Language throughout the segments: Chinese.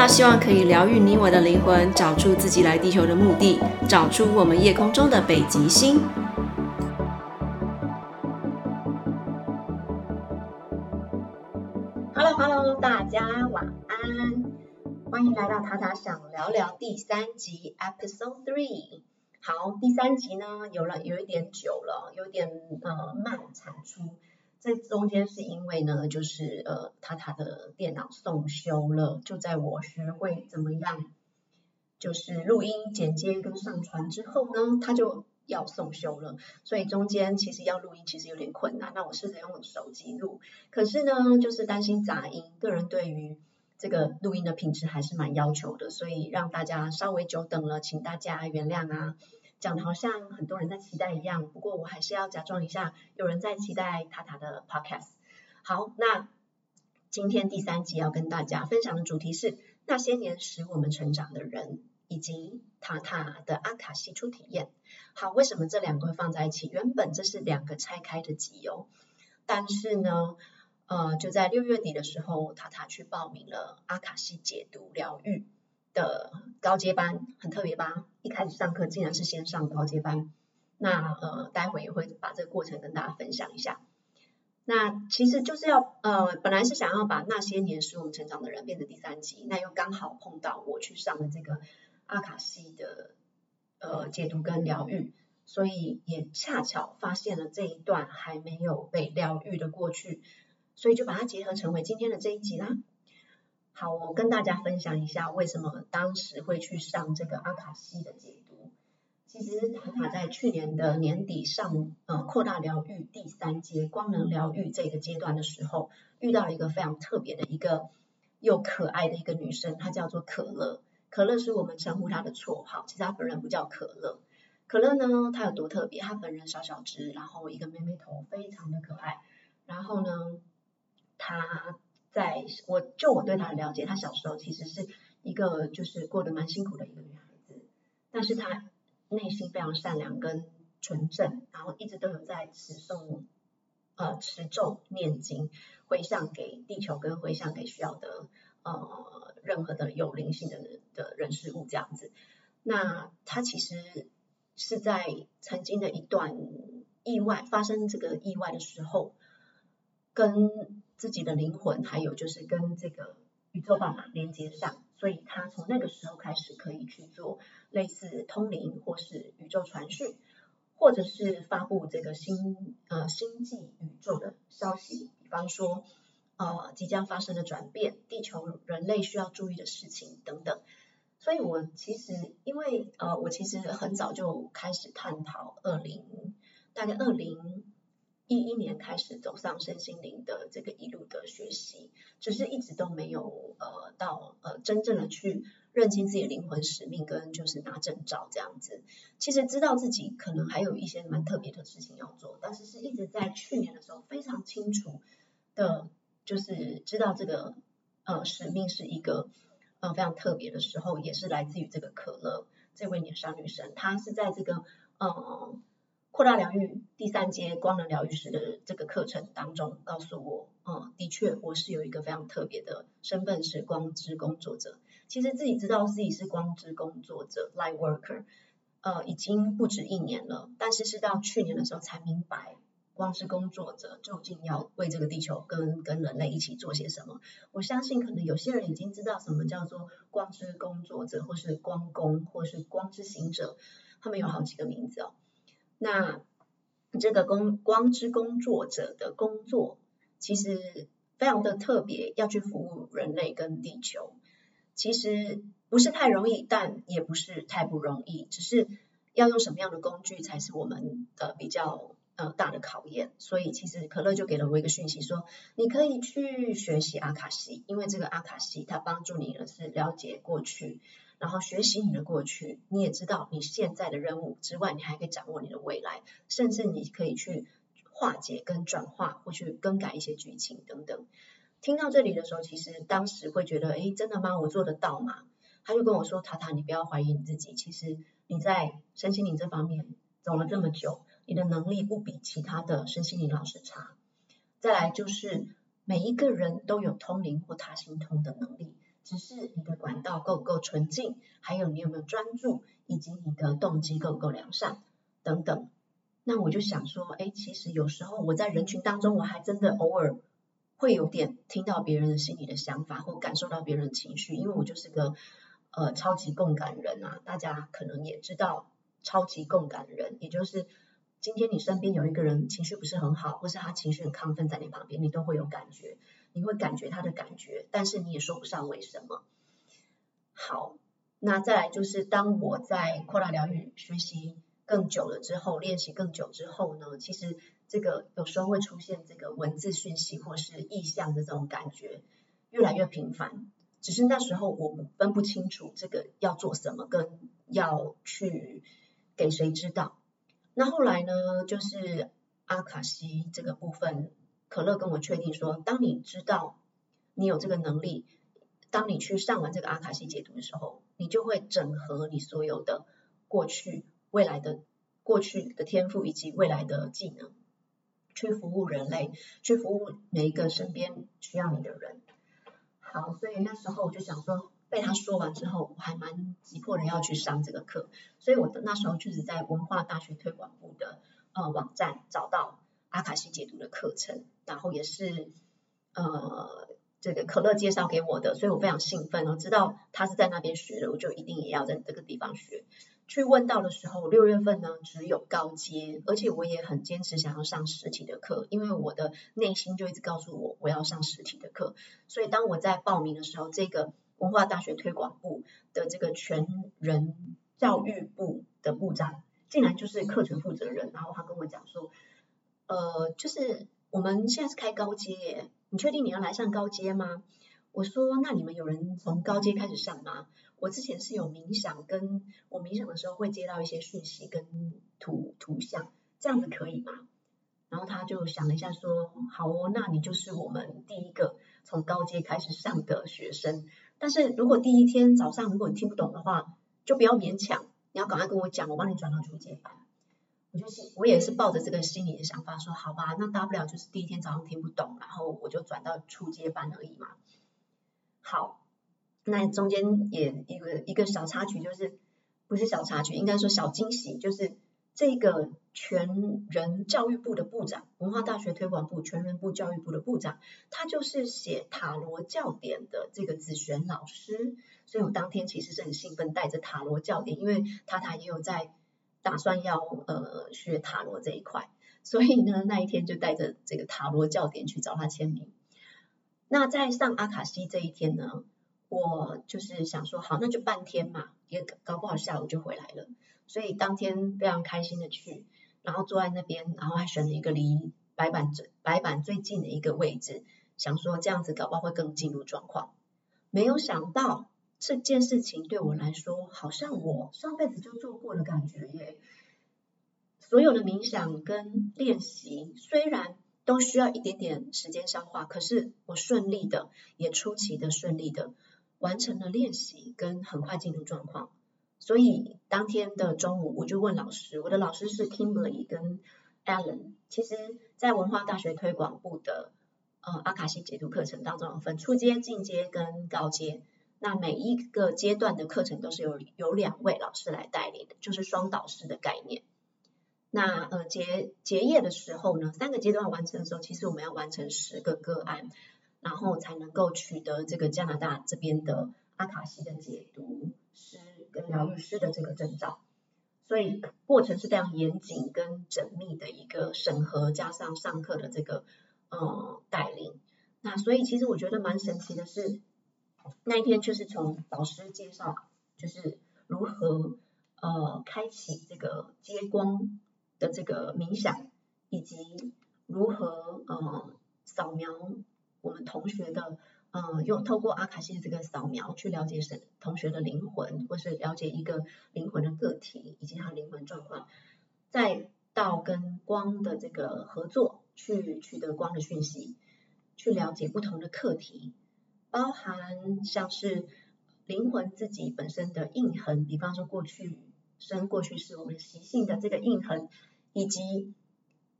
这个频道希望可以疗愈你我的灵魂，找出自己来地球的目的，找出我们夜空中的北极星。Hello Hello，大家晚安，欢迎来到塔塔想聊聊第三集 Episode Three。好，第三集呢，有了有一点久了，有点呃慢产出。这中间是因为呢，就是呃，塔塔的电脑送修了，就在我学会怎么样，就是录音、剪接跟上传之后呢，他就要送修了，所以中间其实要录音其实有点困难。那我试着用手机录，可是呢，就是担心杂音，个人对于这个录音的品质还是蛮要求的，所以让大家稍微久等了，请大家原谅啊。讲的好像很多人在期待一样，不过我还是要假装一下，有人在期待塔塔的 podcast。好，那今天第三集要跟大家分享的主题是那些年使我们成长的人，以及塔塔的阿卡西初体验。好，为什么这两个会放在一起？原本这是两个拆开的集哦，但是呢，呃，就在六月底的时候，塔塔去报名了阿卡西解读疗愈的高阶班，很特别吧？一开始上课竟然是先上高阶班，那呃，待会也会把这个过程跟大家分享一下。那其实就是要呃，本来是想要把那些年使我们成长的人变成第三集，那又刚好碰到我去上的这个阿卡西的呃解读跟疗愈，所以也恰巧发现了这一段还没有被疗愈的过去，所以就把它结合成为今天的这一集啦。好，我跟大家分享一下为什么当时会去上这个阿卡西的解读。其实塔塔在去年的年底上呃扩大疗愈第三阶光能疗愈这个阶段的时候，遇到了一个非常特别的一个又可爱的一个女生，她叫做可乐。可乐是我们称呼她的绰号，其实她本人不叫可乐。可乐呢，她有多特别？她本人小小只，然后一个妹妹头，非常的可爱。然后呢，她。在我就我对她的了解，她小时候其实是一个就是过得蛮辛苦的一个女孩子，但是她内心非常善良跟纯正，然后一直都有在持诵呃持咒念经，回向给地球跟回向给需要的呃任何的有灵性的的人事物这样子。那她其实是在曾经的一段意外发生这个意外的时候，跟自己的灵魂，还有就是跟这个宇宙爸妈连接上，所以他从那个时候开始可以去做类似通灵或是宇宙传讯，或者是发布这个星呃星际宇宙的消息，比方说呃即将发生的转变，地球人类需要注意的事情等等。所以我其实因为呃我其实很早就开始探讨二零大概二零。一一年开始走上身心灵的这个一路的学习，只是一直都没有呃到呃真正的去认清自己的灵魂使命跟就是拿证照这样子。其实知道自己可能还有一些蛮特别的事情要做，但是是一直在去年的时候非常清楚的，就是知道这个呃使命是一个呃非常特别的时候，也是来自于这个可乐这位年少女生，她是在这个呃。扩大疗愈第三阶光能疗愈师的这个课程当中，告诉我，嗯，的确，我是有一个非常特别的身份，是光之工作者。其实自己知道自己是光之工作者 （light worker），呃，已经不止一年了。但是是到去年的时候才明白，光之工作者究竟要为这个地球跟跟人类一起做些什么。我相信，可能有些人已经知道什么叫做光之工作者，或是光工，或是光之行者，他们有好几个名字哦。那这个光光之工作者的工作，其实非常的特别，要去服务人类跟地球，其实不是太容易，但也不是太不容易，只是要用什么样的工具才是我们的比较呃大的考验。所以其实可乐就给了我一个讯息说，你可以去学习阿卡西，因为这个阿卡西它帮助你的是了解过去。然后学习你的过去，你也知道你现在的任务之外，你还可以掌握你的未来，甚至你可以去化解跟转化，或去更改一些剧情等等。听到这里的时候，其实当时会觉得，诶，真的吗？我做得到吗？他就跟我说，塔塔，你不要怀疑你自己，其实你在身心灵这方面走了这么久，你的能力不比其他的身心灵老师差。再来就是。每一个人都有通灵或他心通的能力，只是你的管道够不够纯净，还有你有没有专注，以及你的动机够不够良善等等。那我就想说，哎，其实有时候我在人群当中，我还真的偶尔会有点听到别人的心里的想法，或感受到别人的情绪，因为我就是个呃超级共感人啊。大家可能也知道，超级共感人，也就是。今天你身边有一个人情绪不是很好，或是他情绪很亢奋在你旁边，你都会有感觉，你会感觉他的感觉，但是你也说不上为什么。好，那再来就是当我在扩大疗愈学习更久了之后，练习更久之后呢，其实这个有时候会出现这个文字讯息或是意象的这种感觉越来越频繁，只是那时候我分不清楚这个要做什么，跟要去给谁知道。那后来呢，就是阿卡西这个部分，可乐跟我确定说，当你知道你有这个能力，当你去上完这个阿卡西解读的时候，你就会整合你所有的过去、未来的过去的天赋以及未来的技能，去服务人类，去服务每一个身边需要你的人。好，所以那时候我就想说。被他说完之后，我还蛮急迫的要去上这个课，所以我的那时候就是在文化大学推广部的呃网站找到阿卡西解读的课程，然后也是呃这个可乐介绍给我的，所以我非常兴奋，我知道他是在那边学的，我就一定也要在这个地方学。去问到的时候，六月份呢只有高阶，而且我也很坚持想要上实体的课，因为我的内心就一直告诉我我要上实体的课，所以当我在报名的时候，这个。文化大学推广部的这个全人教育部的部长，竟然就是课程负责人，然后他跟我讲说，呃，就是我们现在是开高阶耶，你确定你要来上高阶吗？我说，那你们有人从高阶开始上吗？我之前是有冥想，跟我冥想的时候会接到一些讯息跟图图像，这样子可以吗？然后他就想了一下说，好哦，那你就是我们第一个从高阶开始上的学生。但是如果第一天早上如果你听不懂的话，就不要勉强，你要赶快跟我讲，我帮你转到初阶。我就是我也是抱着这个心理的想法说，好吧，那大不了就是第一天早上听不懂，然后我就转到初阶班而已嘛。好，那中间也一个一个小插曲，就是不是小插曲，应该说小惊喜，就是。这个全人教育部的部长，文化大学推广部全人部教育部的部长，他就是写塔罗教典的这个子璇老师，所以我当天其实是很兴奋，带着塔罗教典，因为塔塔也有在打算要呃学塔罗这一块，所以呢那一天就带着这个塔罗教典去找他签名。那在上阿卡西这一天呢，我就是想说，好，那就半天嘛，也搞不好下午就回来了。所以当天非常开心的去，然后坐在那边，然后还选了一个离白板最白板最近的一个位置，想说这样子搞不好会更进入状况。没有想到这件事情对我来说，好像我上辈子就做过的感觉耶。所有的冥想跟练习虽然都需要一点点时间消化，可是我顺利的，也出奇的顺利的完成了练习，跟很快进入状况。所以当天的中午，我就问老师，我的老师是 Kimberly 跟 Alan。其实，在文化大学推广部的呃阿卡西解读课程当中，分初阶、进阶跟高阶。那每一个阶段的课程都是由有两位老师来带领的，就是双导师的概念。那呃结结业的时候呢，三个阶段完成的时候，其实我们要完成十个个案，然后才能够取得这个加拿大这边的阿卡西的解读师。跟疗愈师的这个证照，所以过程是非常严谨跟缜密的一个审核，加上上课的这个呃带领。那所以其实我觉得蛮神奇的是，那一天就是从导师介绍，就是如何呃开启这个接光的这个冥想，以及如何呃扫描我们同学的。嗯，用透过阿卡西这个扫描去了解神同学的灵魂，或是了解一个灵魂的个体以及他灵魂状况，再到跟光的这个合作，去取得光的讯息，去了解不同的课题，包含像是灵魂自己本身的印痕，比方说过去生、过去世我们习性的这个印痕，以及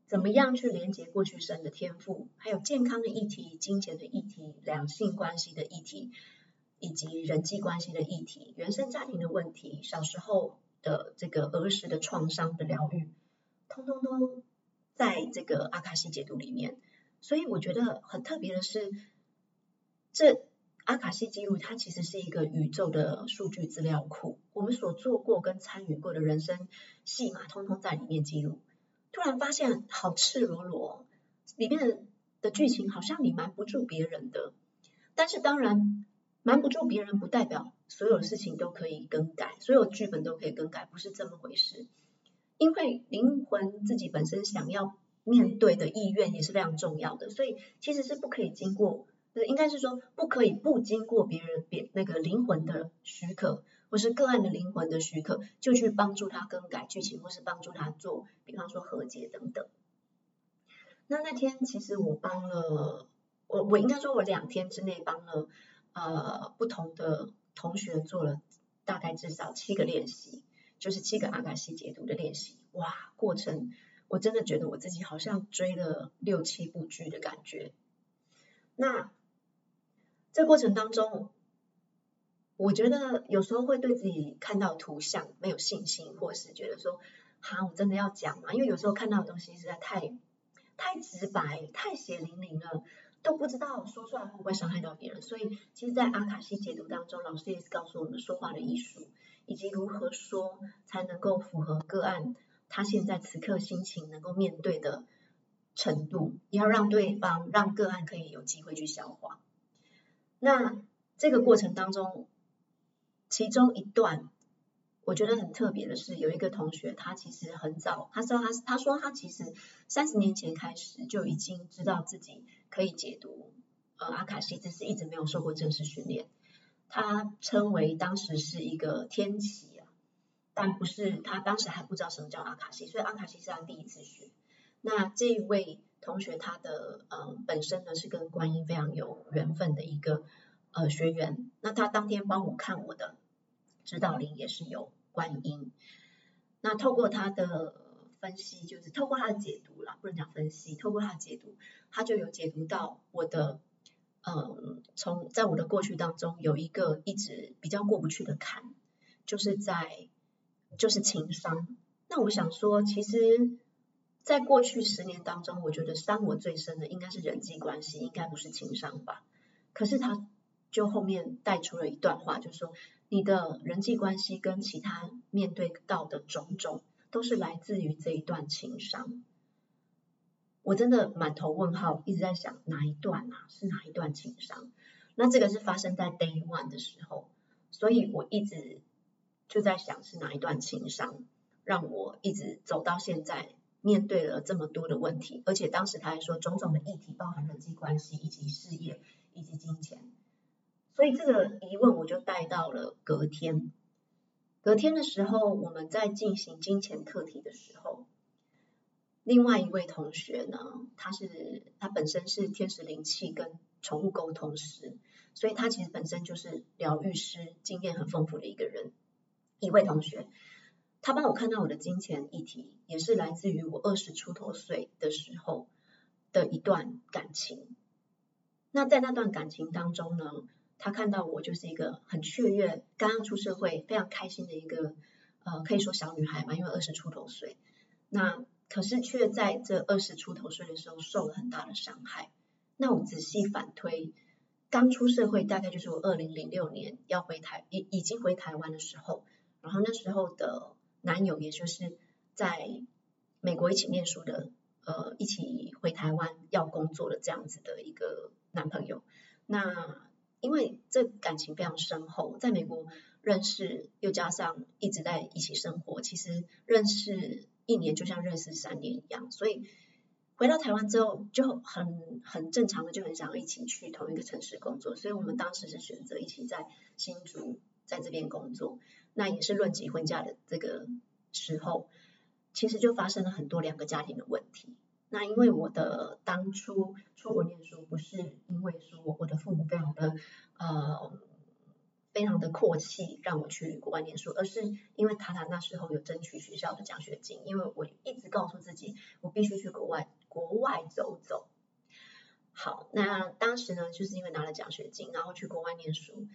怎么样去连接过去生的天赋，还有健康的议题、金钱的议题、两性关系的议题，以及人际关系的议题、原生家庭的问题、小时候的这个儿时的创伤的疗愈，通通都在这个阿卡西解读里面。所以我觉得很特别的是，这阿卡西记录它其实是一个宇宙的数据资料库，我们所做过跟参与过的人生戏码，通通在里面记录。突然发现好赤裸裸，里面的的剧情好像你瞒不住别人的。但是当然，瞒不住别人不代表所有事情都可以更改，所有剧本都可以更改，不是这么回事。因为灵魂自己本身想要。面对的意愿也是非常重要的，所以其实是不可以经过，就是应该是说不可以不经过别人别那个灵魂的许可，或是个案的灵魂的许可，就去帮助他更改剧情，或是帮助他做，比方说和解等等。那那天其实我帮了，我我应该说我两天之内帮了呃不同的同学做了大概至少七个练习，就是七个阿卡西解读的练习，哇，过程。我真的觉得我自己好像追了六七部剧的感觉。那这过程当中，我觉得有时候会对自己看到图像没有信心，或是觉得说，哈，我真的要讲吗？因为有时候看到的东西实在太太直白、太血淋淋了，都不知道说出来会不会伤害到别人。所以，其实，在阿卡西解读当中，老师也是告诉我们说话的艺术，以及如何说才能够符合个案。他现在此刻心情能够面对的程度，也要让对方、让个案可以有机会去消化。那这个过程当中，其中一段我觉得很特别的是，有一个同学，他其实很早，他说他他说他其实三十年前开始就已经知道自己可以解读呃阿卡西，只是一直没有受过正式训练。他称为当时是一个天启啊。但不是他当时还不知道什么叫阿卡西，所以阿卡西是他第一次学。那这一位同学他的呃本身呢是跟观音非常有缘分的一个呃学员。那他当天帮我看我的指导灵也是有观音。那透过他的分析，就是透过他的解读啦，不能讲分析，透过他的解读，他就有解读到我的呃从在我的过去当中有一个一直比较过不去的坎，就是在。就是情商。那我想说，其实，在过去十年当中，我觉得伤我最深的应该是人际关系，应该不是情商吧？可是他就后面带出了一段话，就说，你的人际关系跟其他面对到的种种，都是来自于这一段情伤。我真的满头问号，一直在想哪一段啊？是哪一段情伤？那这个是发生在 Day One 的时候，所以我一直。就在想是哪一段情伤，让我一直走到现在，面对了这么多的问题，而且当时他还说种种的议题，包含人际关系以及事业以及金钱，所以这个疑问我就带到了隔天。隔天的时候，我们在进行金钱课题的时候，另外一位同学呢，他是他本身是天使灵气跟宠物沟通师，所以他其实本身就是疗愈师，经验很丰富的一个人。一位同学，他帮我看到我的金钱议题，也是来自于我二十出头岁的时候的一段感情。那在那段感情当中呢，他看到我就是一个很雀跃、刚刚出社会、非常开心的一个呃，可以说小女孩嘛，因为二十出头岁。那可是却在这二十出头岁的时候受了很大的伤害。那我仔细反推，刚出社会大概就是我二零零六年要回台，已已经回台湾的时候。然后那时候的男友，也就是在美国一起念书的，呃，一起回台湾要工作的这样子的一个男朋友。那因为这感情非常深厚，在美国认识，又加上一直在一起生活，其实认识一年就像认识三年一样。所以回到台湾之后，就很很正常的就很想要一起去同一个城市工作。所以我们当时是选择一起在新竹在这边工作。那也是论及婚嫁的这个时候，其实就发生了很多两个家庭的问题。那因为我的当初出国念书，不是因为说我的父母非常的呃非常的阔气，让我去国外念书，而是因为塔塔那时候有争取学校的奖学金，因为我一直告诉自己，我必须去国外国外走走。好，那当时呢，就是因为拿了奖学金，然后去国外念书。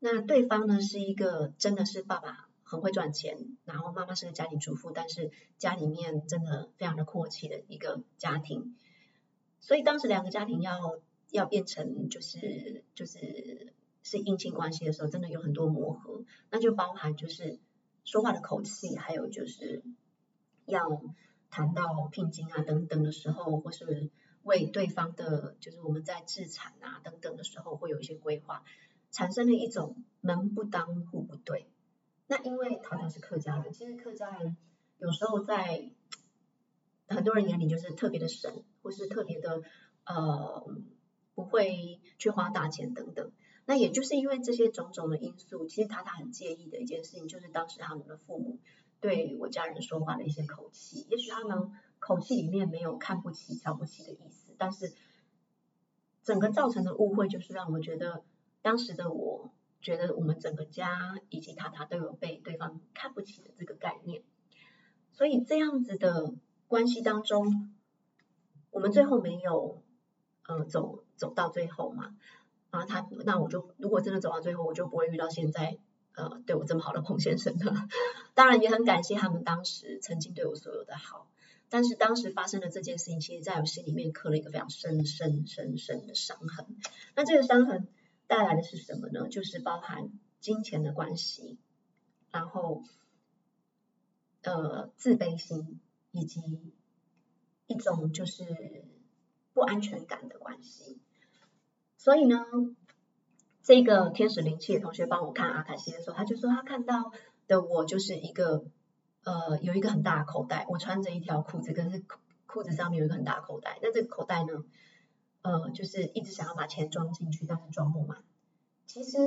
那对方呢，是一个真的是爸爸很会赚钱，然后妈妈是个家庭主妇，但是家里面真的非常的阔气的一个家庭。所以当时两个家庭要要变成就是就是。是姻亲关系的时候，真的有很多磨合，那就包含就是说话的口气，还有就是要谈到聘金啊等等的时候，或是为对方的，就是我们在置产啊等等的时候，会有一些规划，产生了一种门不当户不对。那因为塔塔是客家人，其实客家人有时候在很多人眼里就是特别的省，或是特别的呃不会去花大钱等等。那也就是因为这些种种的因素，其实塔塔很介意的一件事情，就是当时他们的父母对我家人说话的一些口气。也许他们口气里面没有看不起、瞧不起的意思，但是整个造成的误会，就是让我觉得当时的我觉得我们整个家以及塔塔都有被对方看不起的这个概念。所以这样子的关系当中，我们最后没有呃走走到最后嘛。啊，他那我就如果真的走到最后，我就不会遇到现在呃对我这么好的彭先生了。当然也很感谢他们当时曾经对我所有的好，但是当时发生的这件事情，其实在我心里面刻了一个非常深深深深的伤痕。那这个伤痕带来的是什么呢？就是包含金钱的关系，然后呃自卑心，以及一种就是不安全感的关系。所以呢，这个天使灵气的同学帮我看阿卡西的时候，他就说他看到的我就是一个呃有一个很大的口袋，我穿着一条裤子，可是裤子上面有一个很大的口袋。那这个口袋呢，呃，就是一直想要把钱装进去，但是装不满。其实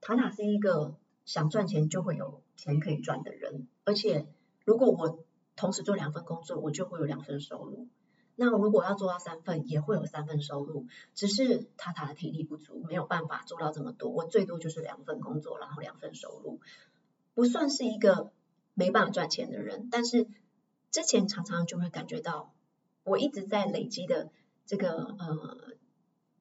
塔塔是一个想赚钱就会有钱可以赚的人，而且如果我同时做两份工作，我就会有两份收入。那如果要做到三份，也会有三份收入，只是塔塔的体力不足，没有办法做到这么多。我最多就是两份工作，然后两份收入，不算是一个没办法赚钱的人。但是之前常常就会感觉到，我一直在累积的这个呃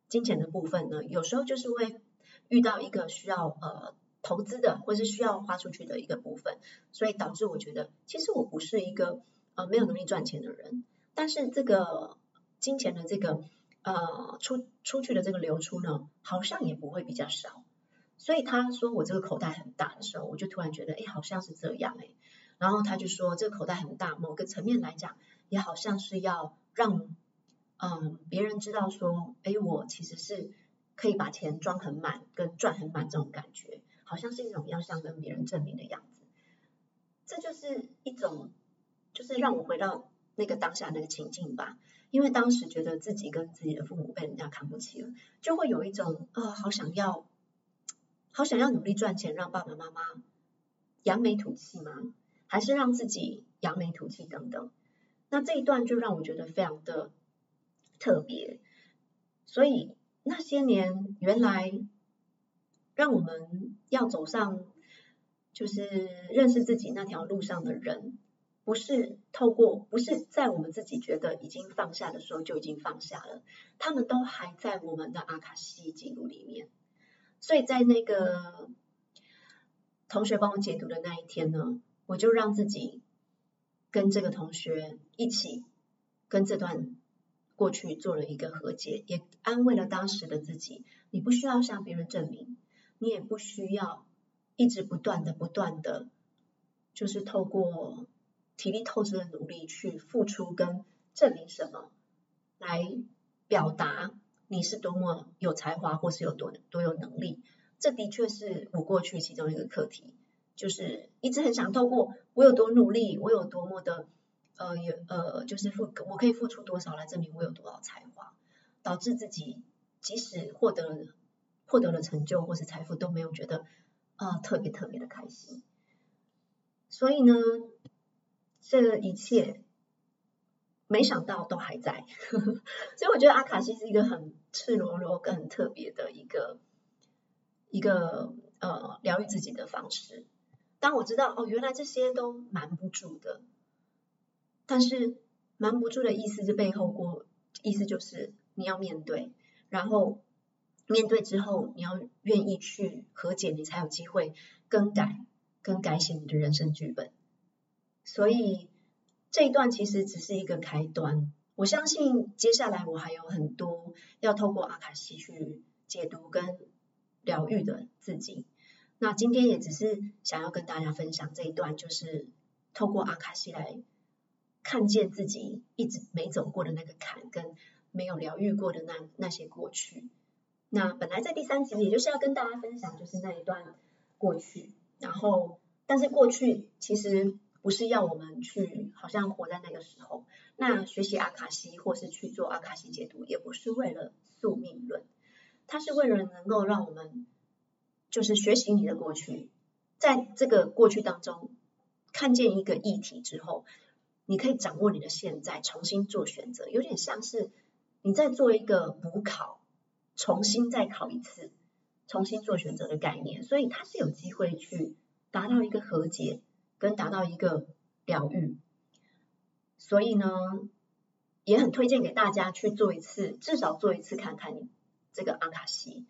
金钱的部分呢，有时候就是会遇到一个需要呃投资的，或是需要花出去的一个部分，所以导致我觉得，其实我不是一个呃没有能力赚钱的人。但是这个金钱的这个呃出出去的这个流出呢，好像也不会比较少。所以他说我这个口袋很大的时候，我就突然觉得，哎，好像是这样哎。然后他就说，这个口袋很大，某个层面来讲，也好像是要让嗯别人知道说，哎，我其实是可以把钱装很满，跟赚很满这种感觉，好像是一种要向跟别人证明的样子。这就是一种，就是让我回到。那个当下那个情境吧，因为当时觉得自己跟自己的父母被人家看不起了，就会有一种啊、好想要，好想要努力赚钱，让爸爸妈妈扬眉吐气吗？还是让自己扬眉吐气等等？那这一段就让我觉得非常的特别。所以那些年，原来让我们要走上就是认识自己那条路上的人。不是透过，不是在我们自己觉得已经放下的时候就已经放下了，他们都还在我们的阿卡西记录里面。所以在那个同学帮我解读的那一天呢，我就让自己跟这个同学一起跟这段过去做了一个和解，也安慰了当时的自己。你不需要向别人证明，你也不需要一直不断的、不断的，就是透过。体力透支的努力去付出跟证明什么，来表达你是多么有才华或是有多多有能力，这的确是我过去其中一个课题，就是一直很想透过我有多努力，我有多么的呃有呃就是付我可以付出多少来证明我有多少才华，导致自己即使获得了获得了成就或是财富都没有觉得啊、特别特别的开心，所以呢。这一切，没想到都还在，所以我觉得阿卡西是一个很赤裸裸、更很特别的一个一个呃疗愈自己的方式。当我知道哦，原来这些都瞒不住的，但是瞒不住的意思是背后过，意思就是你要面对，然后面对之后你要愿意去和解，你才有机会更改、更改写你的人生剧本。所以这一段其实只是一个开端，我相信接下来我还有很多要透过阿卡西去解读跟疗愈的自己。那今天也只是想要跟大家分享这一段，就是透过阿卡西来看见自己一直没走过的那个坎，跟没有疗愈过的那那些过去。那本来在第三集，也就是要跟大家分享，就是那一段过去。然后，但是过去其实不是要我们去好像活在那个时候。那学习阿卡西或是去做阿卡西解读，也不是为了宿命论，它是为了能够让我们。就是学习你的过去，在这个过去当中，看见一个议题之后，你可以掌握你的现在，重新做选择，有点像是你在做一个补考，重新再考一次，重新做选择的概念，所以它是有机会去达到一个和解，跟达到一个疗愈。所以呢，也很推荐给大家去做一次，至少做一次看看你这个阿卡西。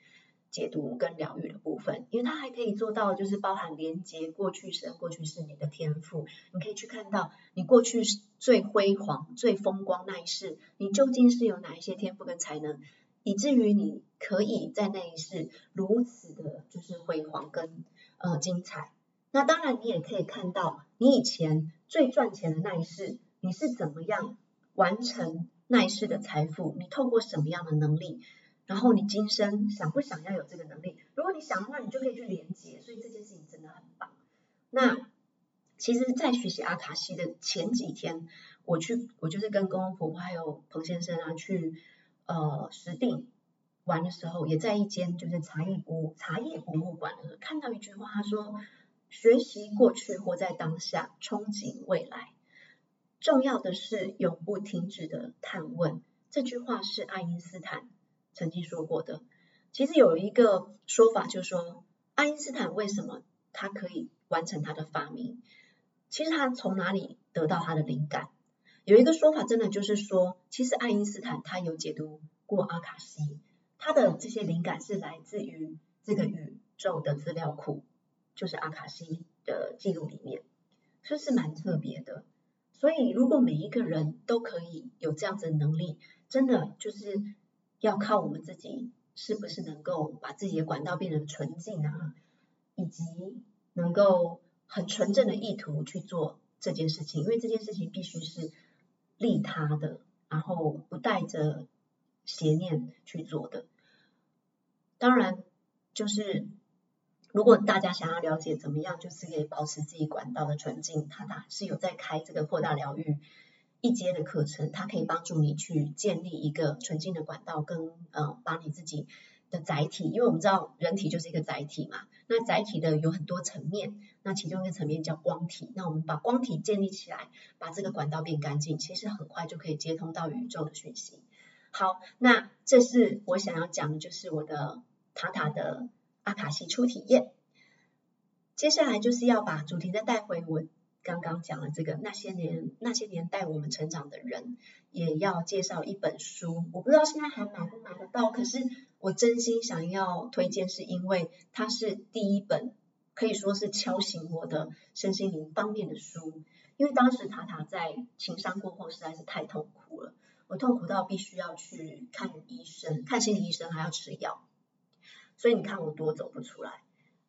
解读跟疗愈的部分，因为它还可以做到，就是包含连接过去生、过去世你的天赋，你可以去看到你过去最辉煌、最风光那一世，你究竟是有哪一些天赋跟才能，以至于你可以在那一世如此的，就是辉煌跟呃精彩。那当然，你也可以看到你以前最赚钱的那一世，你是怎么样完成那一世的财富，你透过什么样的能力。然后你今生想不想要有这个能力？如果你想的话，你就可以去连接。所以这件事情真的很棒。那其实，在学习阿卡西的前几天，我去，我就是跟公公婆婆还有彭先生啊去呃石碇玩的时候，也在一间就是茶叶博茶叶博物馆，看到一句话，他说：“学习过去，活在当下，憧憬未来。重要的是永不停止的探问。”这句话是爱因斯坦。曾经说过的，其实有一个说法，就是说爱因斯坦为什么他可以完成他的发明？其实他从哪里得到他的灵感？有一个说法，真的就是说，其实爱因斯坦他有解读过阿卡西，他的这些灵感是来自于这个宇宙的资料库，就是阿卡西的记录里面，所以是蛮特别的。所以如果每一个人都可以有这样子的能力，真的就是。要靠我们自己，是不是能够把自己的管道变成纯净啊，以及能够很纯正的意图去做这件事情，因为这件事情必须是利他的，然后不带着邪念去做的。当然，就是如果大家想要了解怎么样，就是可以保持自己管道的纯净，他他是有在开这个扩大疗愈。一阶的课程，它可以帮助你去建立一个纯净的管道，跟呃，把你自己的载体，因为我们知道人体就是一个载体嘛，那载体的有很多层面，那其中一个层面叫光体，那我们把光体建立起来，把这个管道变干净，其实很快就可以接通到宇宙的讯息。好，那这是我想要讲的，就是我的塔塔的阿卡西初体验。接下来就是要把主题再带回我。刚刚讲了这个那些年，那些年带我们成长的人，也要介绍一本书。我不知道现在还买不买得到，可是我真心想要推荐，是因为它是第一本可以说是敲醒我的身心灵方面的书。因为当时塔塔在情伤过后实在是太痛苦了，我痛苦到必须要去看医生，看心理医生还要吃药，所以你看我多走不出来。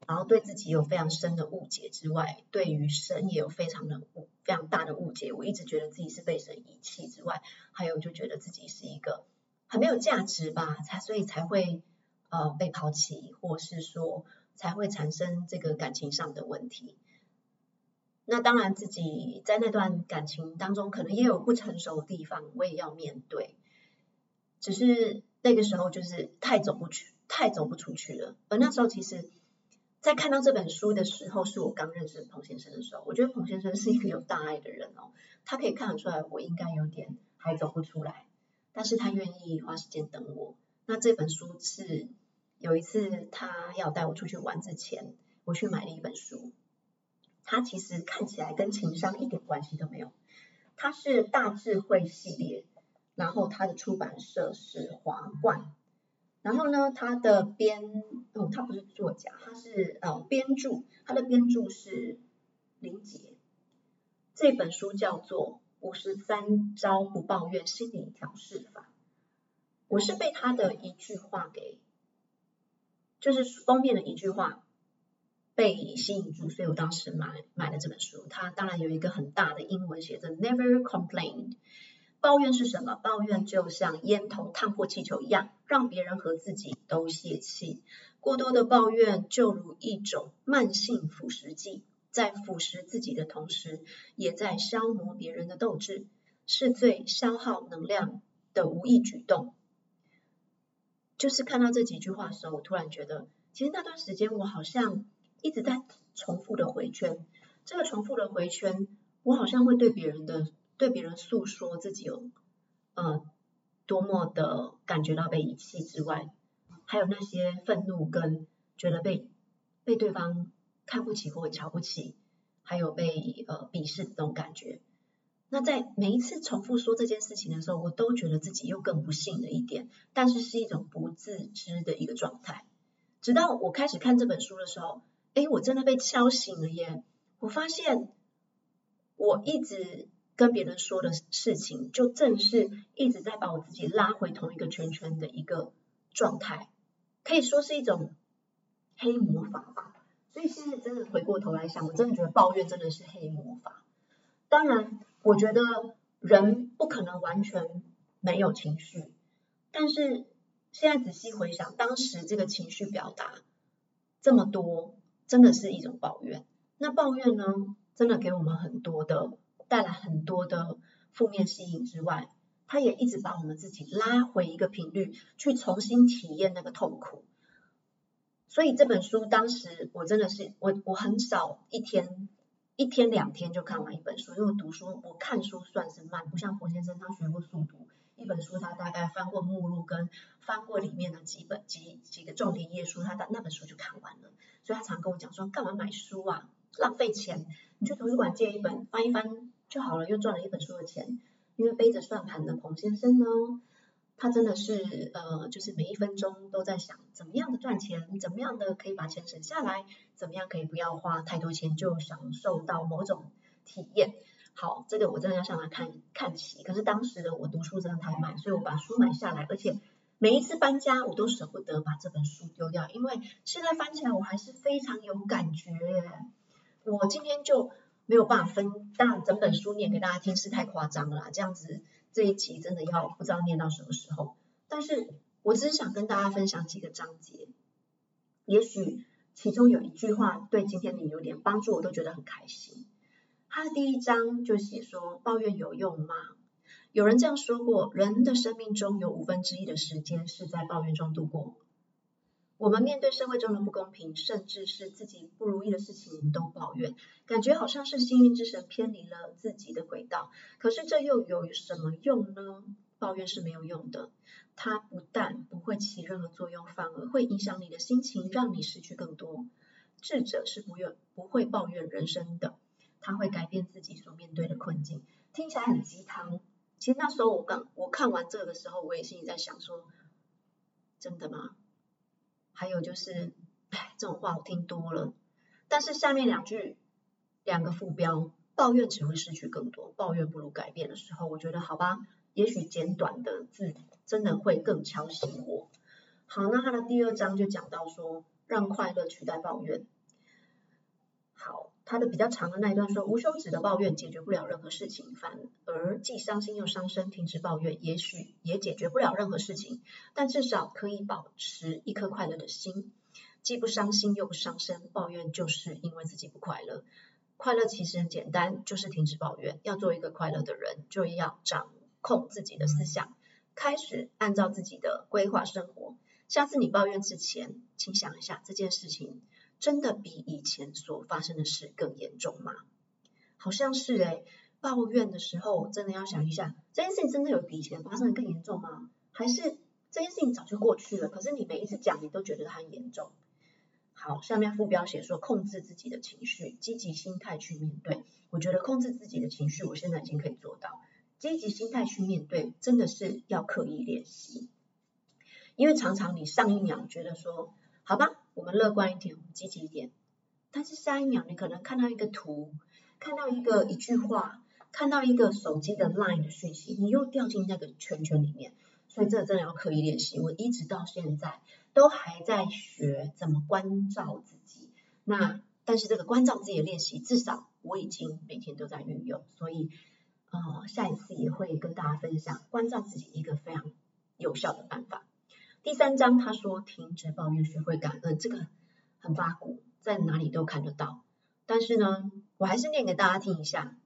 然后对自己有非常深的误解之外，对于神也有非常的误非常大的误解。我一直觉得自己是被神遗弃之外，还有就觉得自己是一个很没有价值吧，才所以才会呃被抛弃，或是说才会产生这个感情上的问题。那当然自己在那段感情当中可能也有不成熟的地方，我也要面对。只是那个时候就是太走不去，太走不出去了。而那时候其实。在看到这本书的时候，是我刚认识彭先生的时候。我觉得彭先生是一个有大爱的人哦，他可以看得出来我应该有点还走不出来，但是他愿意花时间等我。那这本书是有一次他要带我出去玩之前，我去买了一本书。它其实看起来跟情商一点关系都没有。它是大智慧系列，然后它的出版社是华冠。然后呢，他的编哦，他不是作家，他是呃编著，他的编著是林杰。这本书叫做《五十三招不抱怨心理调试法》。我是被他的一句话给，就是封面的一句话被吸引住，所以我当时买买了这本书。它当然有一个很大的英文写着 “Never complain”。抱怨是什么？抱怨就像烟头烫破气球一样，让别人和自己都泄气。过多的抱怨就如一种慢性腐蚀剂，在腐蚀自己的同时，也在消磨别人的斗志，是最消耗能量的无意举动。就是看到这几句话的时候，我突然觉得，其实那段时间我好像一直在重复的回圈。这个重复的回圈，我好像会对别人的。对别人诉说自己有，呃，多么的感觉到被遗弃之外，还有那些愤怒跟觉得被被对方看不起或瞧不起，还有被呃鄙视这种感觉。那在每一次重复说这件事情的时候，我都觉得自己又更不幸了一点，但是是一种不自知的一个状态。直到我开始看这本书的时候，哎，我真的被敲醒了耶！我发现我一直。跟别人说的事情，就正是一直在把我自己拉回同一个圈圈的一个状态，可以说是一种黑魔法吧。所以现在真的回过头来想，我真的觉得抱怨真的是黑魔法。当然，我觉得人不可能完全没有情绪，但是现在仔细回想，当时这个情绪表达这么多，真的是一种抱怨。那抱怨呢，真的给我们很多的。带来很多的负面吸引之外，他也一直把我们自己拉回一个频率，去重新体验那个痛苦。所以这本书当时我真的是我我很少一天一天两天就看完一本书，因为读书我看书算是慢，不像佛先生他学过速读，一本书他大概翻过目录跟翻过里面的几本几几个重点页书，他的那本书就看完了。所以他常跟我讲说，干嘛买书啊，浪费钱，你去图书馆借一本翻一翻。就好了，又赚了一本书的钱。因为背着算盘的彭先生呢，他真的是呃，就是每一分钟都在想怎么样的赚钱，怎么样的可以把钱省下来，怎么样可以不要花太多钱就享受到某种体验。好，这个我真的要向他看看齐。可是当时的我读书真的太慢，所以我把书买下来，而且每一次搬家我都舍不得把这本书丢掉，因为现在翻起来我还是非常有感觉。我今天就。没有办法分，但整本书念给大家听是太夸张了啦，这样子这一集真的要不知道念到什么时候。但是我只是想跟大家分享几个章节，也许其中有一句话对今天你有点帮助，我都觉得很开心。他的第一章就写说，抱怨有用吗？有人这样说过，人的生命中有五分之一的时间是在抱怨中度过。我们面对社会中的不公平，甚至是自己不如意的事情，都抱怨，感觉好像是幸运之神偏离了自己的轨道。可是这又有什么用呢？抱怨是没有用的，它不但不会起任何作用，反而会影响你的心情，让你失去更多。智者是不愿不会抱怨人生的，他会改变自己所面对的困境。听起来很鸡汤，其实那时候我刚我看完这个的时候，我也心里在想说，真的吗？还有就是，哎，这种话我听多了。但是下面两句，两个副标，抱怨只会失去更多，抱怨不如改变的时候，我觉得好吧，也许简短的字真的会更敲醒我。好，那他的第二章就讲到说，让快乐取代抱怨。他的比较长的那一段说，无休止的抱怨解决不了任何事情，反而既伤心又伤身。停止抱怨，也许也解决不了任何事情，但至少可以保持一颗快乐的心，既不伤心又不伤身。抱怨就是因为自己不快乐，快乐其实很简单，就是停止抱怨。要做一个快乐的人，就要掌控自己的思想，开始按照自己的规划生活。下次你抱怨之前，请想一下这件事情。真的比以前所发生的事更严重吗？好像是诶，抱怨的时候真的要想一下，这件事情真的有比以前发生的更严重吗？还是这件事情早就过去了，可是你每一次讲，你都觉得它很严重。好，下面副标写说控制自己的情绪，积极心态去面对。我觉得控制自己的情绪，我现在已经可以做到。积极心态去面对，真的是要刻意练习。因为常常你上一秒觉得说，好吧，我们乐观一点，积极一点，但是下一秒你可能看到一个图，看到一个一句话，看到一个手机的 line 的讯息，你又掉进那个圈圈里面。所以这真的要刻意练习。我一直到现在都还在学怎么关照自己。那但是这个关照自己的练习，至少我已经每天都在运用。所以呃，下一次也会跟大家分享关照自己一个非常有效的办法。第三章他说，停止抱怨，学会感恩，这个很八股，在哪里都看得到。但是呢，我还是念给大家听一下。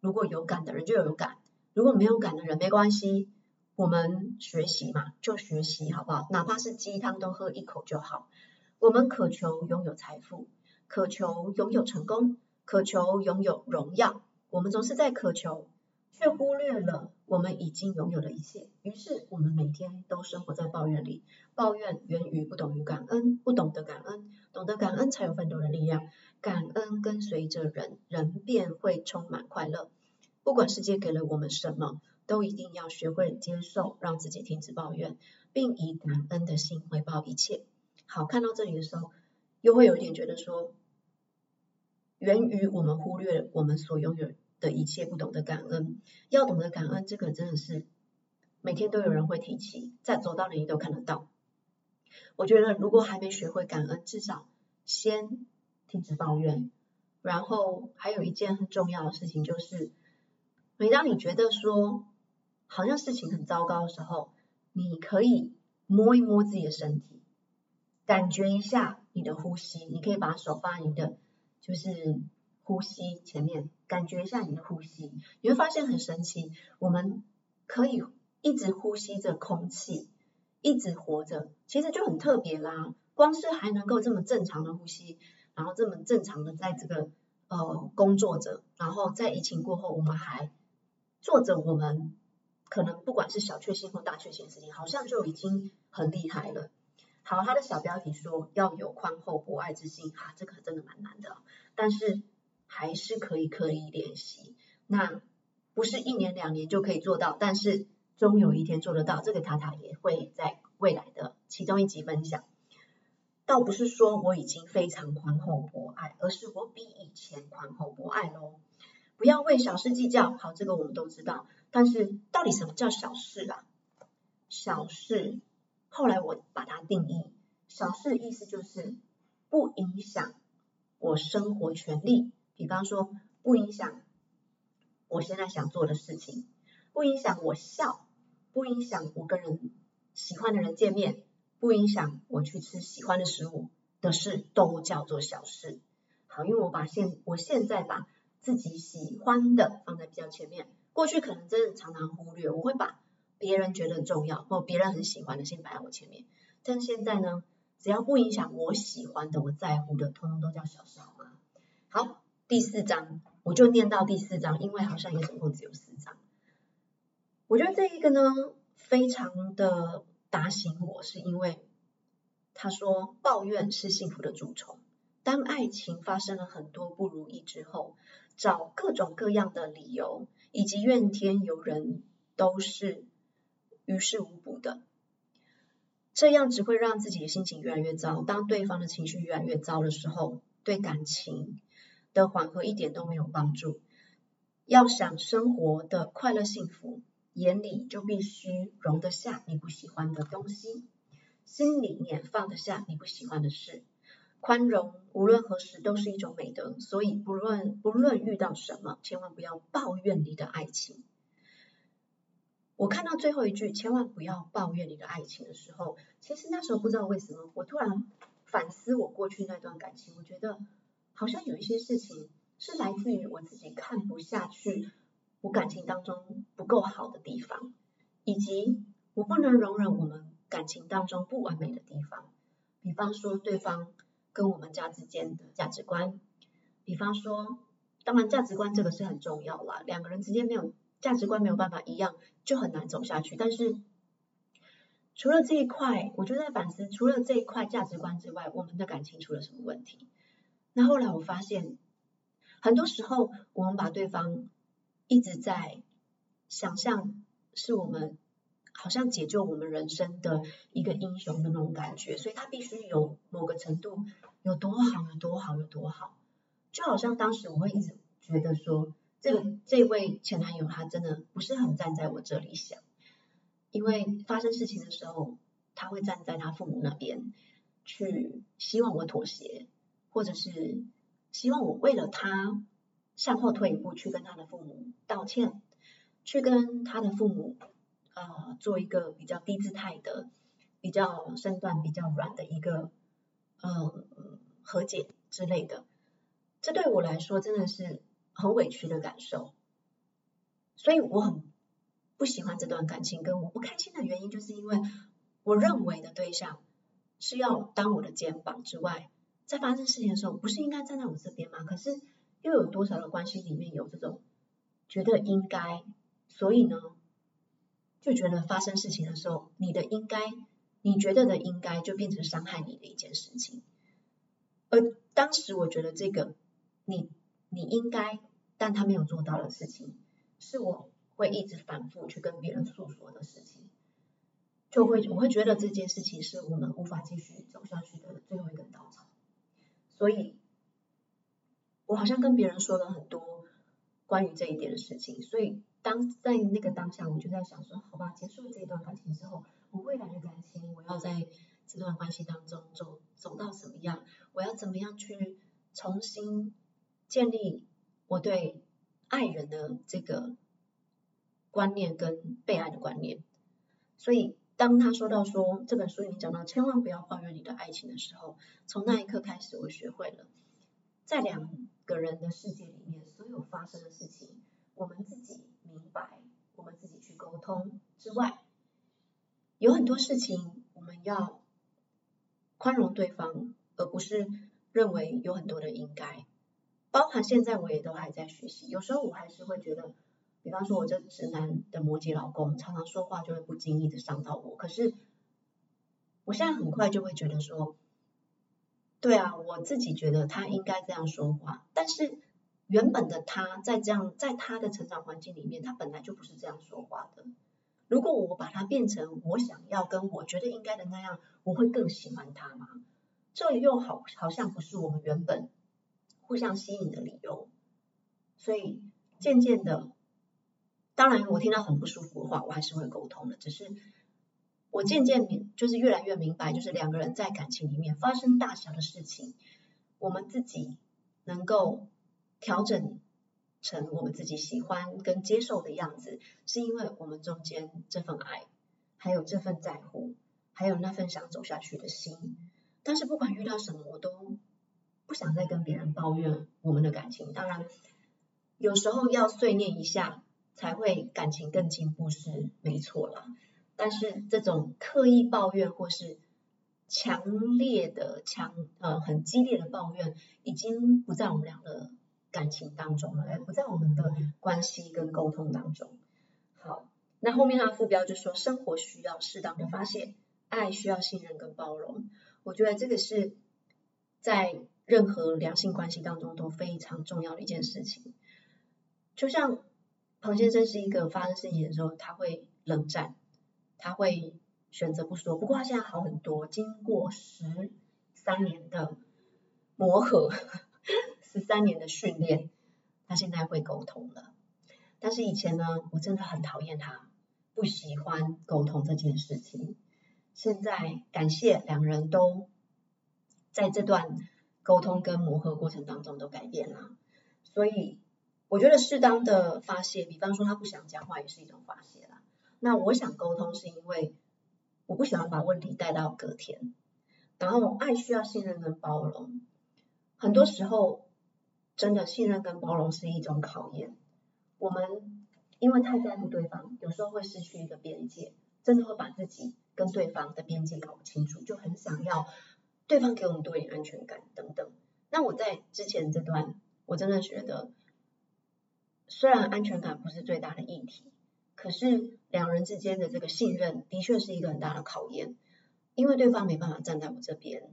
如果有感的人就有感，如果没有感的人没关系，我们学习嘛，就学习好不好？哪怕是鸡汤都喝一口就好。我们渴求拥有财富，渴求拥有成功，渴求拥有荣耀，我们总是在渴求。却忽略了我们已经拥有的一切，于是我们每天都生活在抱怨里。抱怨源于不懂于感恩，不懂得感恩，懂得感恩才有奋斗的力量。感恩跟随着人，人便会充满快乐。不管世界给了我们什么，都一定要学会接受，让自己停止抱怨，并以感恩的心回报一切。好，看到这里的时候，又会有一点觉得说，源于我们忽略我们所拥有的一切，不懂得感恩，要懂得感恩，这个真的是每天都有人会提起，在走到哪里都看得到。我觉得如果还没学会感恩，至少先停止抱怨。然后还有一件很重要的事情，就是每当你觉得说好像事情很糟糕的时候，你可以摸一摸自己的身体，感觉一下你的呼吸，你可以把手放在你的就是。呼吸前面，感觉一下你的呼吸，你会发现很神奇。我们可以一直呼吸着空气，一直活着，其实就很特别啦。光是还能够这么正常的呼吸，然后这么正常的在这个呃工作着，然后在疫情过后，我们还做着我们可能不管是小确幸或大确幸的事情，好像就已经很厉害了。好，他的小标题说要有宽厚博爱之心，哈、啊，这个真的蛮难的，但是。还是可以刻意练习，那不是一年两年就可以做到，但是终有一天做得到。这个塔塔也会在未来的其中一集分享。倒不是说我已经非常宽厚博爱，而是我比以前宽厚博爱喽。不要为小事计较，好，这个我们都知道。但是到底什么叫小事啊？小事，后来我把它定义，小事意思就是不影响我生活权利。比方说，不影响我现在想做的事情，不影响我笑，不影响我跟人喜欢的人见面，不影响我去吃喜欢的食物的事，都叫做小事。好，因为我把现我现在把自己喜欢的放在比较前面，过去可能真的常常忽略，我会把别人觉得很重要或别人很喜欢的先摆在我前面，但现在呢，只要不影响我喜欢的、我在乎的，通通都叫小事，好吗？好。第四章，我就念到第四章，因为好像也总共只有四章。我觉得这一个呢，非常的打醒我，是因为他说抱怨是幸福的蛀虫。当爱情发生了很多不如意之后，找各种各样的理由以及怨天尤人，都是于事无补的。这样只会让自己的心情越来越糟。当对方的情绪越来越糟的时候，对感情。的缓和一点都没有帮助。要想生活的快乐幸福，眼里就必须容得下你不喜欢的东西，心里面放得下你不喜欢的事。宽容无论何时都是一种美德，所以不论不论遇到什么，千万不要抱怨你的爱情。我看到最后一句“千万不要抱怨你的爱情”的时候，其实那时候不知道为什么，我突然反思我过去那段感情，我觉得。好像有一些事情是来自于我自己看不下去，我感情当中不够好的地方，以及我不能容忍我们感情当中不完美的地方。比方说，对方跟我们家之间的价值观，比方说，当然价值观这个是很重要啦，两个人之间没有价值观没有办法一样，就很难走下去。但是除了这一块，我就在反思，除了这一块价值观之外，我们的感情出了什么问题？那后来我发现，很多时候我们把对方一直在想象是我们。好像解救我们人生的一个英雄的那种感觉，所以他必须有某个程度有多好，有多好，有多好。就好像当时我会一直觉得说，这个这位前男友他真的不是很站在我这里想，因为发生事情的时候，他会站在他父母那边去希望我妥协，或者是希望我为了他向后退一步去跟他的父母道歉，去跟他的父母。呃，做一个比较低姿态的、比较身段比较软的一个呃和解之类的，这对我来说真的是很委屈的感受，所以我很不喜欢这段感情。跟我不开心的原因，就是因为我认为的对象是要当我的肩膀之外，在发生事情的时候，不是应该站在我这边吗？可是又有多少的关系里面有这种觉得应该，所以呢？就觉得发生事情的时候，你的应该，你觉得的应该，就变成伤害你的一件事情。而当时我觉得这个，你你应该，但他没有做到的事情，是我会一直反复去跟别人诉说的事情，就会我会觉得这件事情是我们无法继续走下去的最后一根稻草。所以，我好像跟别人说了很多关于这一点的事情，所以。当在那个当下，我就在想说，好吧，结束了这一段感情之后，我未来的感情，我要在这段关系当中走走到什么样？我要怎么样去重新建立我对爱人的这个观念跟被爱的观念？所以，当他说到说这本书里面讲到，千万不要抱怨你的爱情的时候，从那一刻开始，我学会了在两个人的世界里面，所有发生的事情，我们自己。明白，我们自己去沟通之外，有很多事情我们要宽容对方，而不是认为有很多的应该。包含现在我也都还在学习，有时候我还是会觉得，比方说我这直男的摩羯老公，常常说话就会不经意的伤到我。可是我现在很快就会觉得说，对啊，我自己觉得他应该这样说话，但是。原本的他在这样，在他的成长环境里面，他本来就不是这样说话的。如果我把他变成我想要跟我觉得应该的那样，我会更喜欢他吗？这又好好像不是我们原本互相吸引的理由。所以渐渐的，当然我听到很不舒服的话，我还是会沟通的。只是我渐渐明，就是越来越明白，就是两个人在感情里面发生大小的事情，我们自己能够。调整成我们自己喜欢跟接受的样子，是因为我们中间这份爱，还有这份在乎，还有那份想走下去的心。但是不管遇到什么，我都不想再跟别人抱怨我们的感情。当然，有时候要碎念一下，才会感情更进步是没错啦。但是这种刻意抱怨或是强烈的强呃很激烈的抱怨，已经不在我们俩的。感情当中了，而不在我们的关系跟沟通当中。好，那后面的副标就说，生活需要适当的发泄，爱需要信任跟包容。我觉得这个是在任何两性关系当中都非常重要的一件事情。就像彭先生是一个发生事情的时候，他会冷战，他会选择不说。不过他现在好很多，经过十三年的磨合。十三年的训练，他现在会沟通了。但是以前呢，我真的很讨厌他，不喜欢沟通这件事情。现在感谢两人都在这段沟通跟磨合过程当中都改变了。所以我觉得适当的发泄，比方说他不想讲话也是一种发泄啦。那我想沟通是因为我不喜欢把问题带到隔天。然后爱需要信任跟包容，很多时候。真的信任跟包容是一种考验。我们因为太在乎对方，有时候会失去一个边界，真的会把自己跟对方的边界搞不清楚，就很想要对方给我们多一点安全感等等。那我在之前这段，我真的觉得，虽然安全感不是最大的议题，可是两人之间的这个信任的确是一个很大的考验，因为对方没办法站在我这边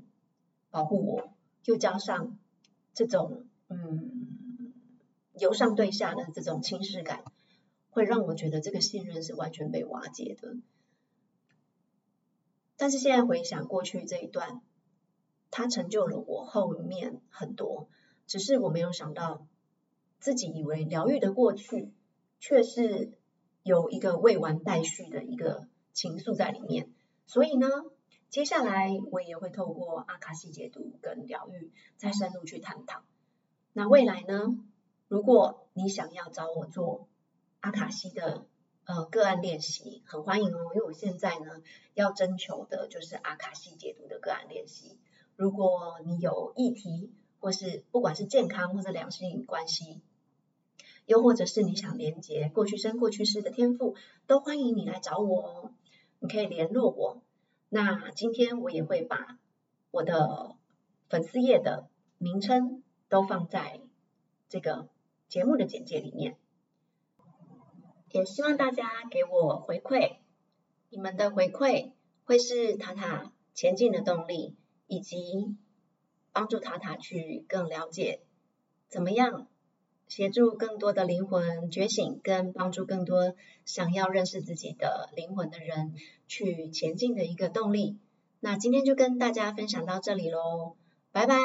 保护我，又加上这种嗯由上对下的这种轻视感，会让我觉得这个信任是完全被瓦解的。但是现在回想过去这一段，他成就了我后面很多，只是我没有想到，自己以为疗愈的过去，却是有一个未完待续的一个情愫在里面。所以呢，接下来我也会透过阿卡西解读跟疗愈，再深入去探讨。那未来呢，如果你想要找我做阿卡西的，呃，个案练习很欢迎哦，因为我现在呢要征求的就是阿卡西解读的个案练习。如果你有议题，或是不管是健康或者两性关系，又或者是你想连接过去生过去世的天赋，都欢迎你来找我哦。你可以联络我。那今天我也会把我的粉丝页的名称都放在这个节目的简介里面。也希望大家给我回馈，你们的回馈会是塔塔前进的动力，以及帮助塔塔去更了解怎么样协助更多的灵魂觉醒，跟帮助更多想要认识自己的灵魂的人去前进的一个动力。那今天就跟大家分享到这里喽，拜拜。